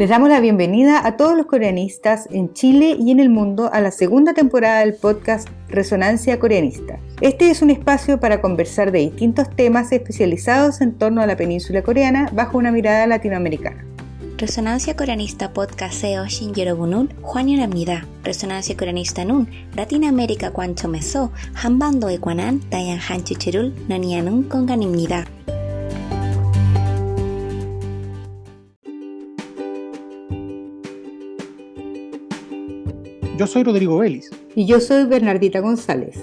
Les damos la bienvenida a todos los coreanistas en Chile y en el mundo a la segunda temporada del podcast Resonancia Coreanista. Este es un espacio para conversar de distintos temas especializados en torno a la península coreana bajo una mirada latinoamericana. Resonancia Coreanista Podcast SEO Shinjiro Bunul, Juan Yoramnida, Resonancia Coreanista Nun, Latinoamérica Cuancho Meso, Hambando Equanan, Dayan Hanchu Chirul, Nanianun Konganimnida. Yo soy Rodrigo Vélez. Y yo soy Bernardita González.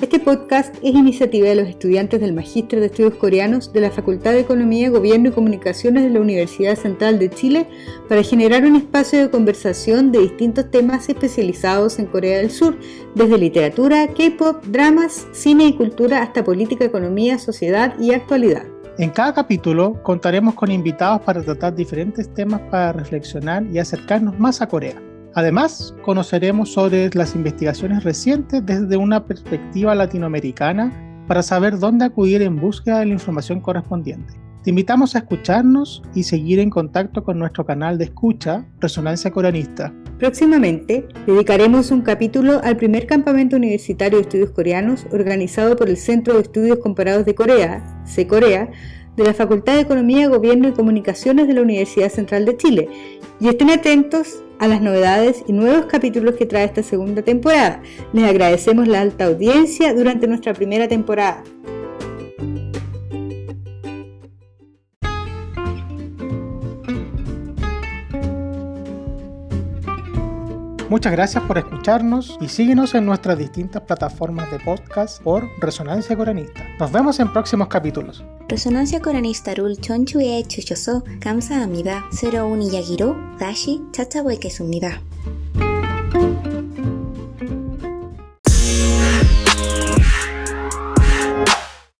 Este podcast es iniciativa de los estudiantes del Magíster de Estudios Coreanos de la Facultad de Economía, Gobierno y Comunicaciones de la Universidad Central de Chile para generar un espacio de conversación de distintos temas especializados en Corea del Sur, desde literatura, K-pop, dramas, cine y cultura hasta política, economía, sociedad y actualidad. En cada capítulo contaremos con invitados para tratar diferentes temas para reflexionar y acercarnos más a Corea. Además, conoceremos sobre las investigaciones recientes desde una perspectiva latinoamericana para saber dónde acudir en búsqueda de la información correspondiente. Te invitamos a escucharnos y seguir en contacto con nuestro canal de escucha, Resonancia Coreanista. Próximamente dedicaremos un capítulo al primer campamento universitario de estudios coreanos organizado por el Centro de Estudios Comparados de Corea, C-Corea, de la Facultad de Economía, Gobierno y Comunicaciones de la Universidad Central de Chile. Y estén atentos a las novedades y nuevos capítulos que trae esta segunda temporada. Les agradecemos la alta audiencia durante nuestra primera temporada. Muchas gracias por escucharnos y síguenos en nuestras distintas plataformas de podcast por Resonancia Coranista. Nos vemos en próximos capítulos. Resonancia Coranista Rul Chonchue Chuchoso, Kamsa Amida, Zero Uniyagiro, Dashi, Chachaboikesumida.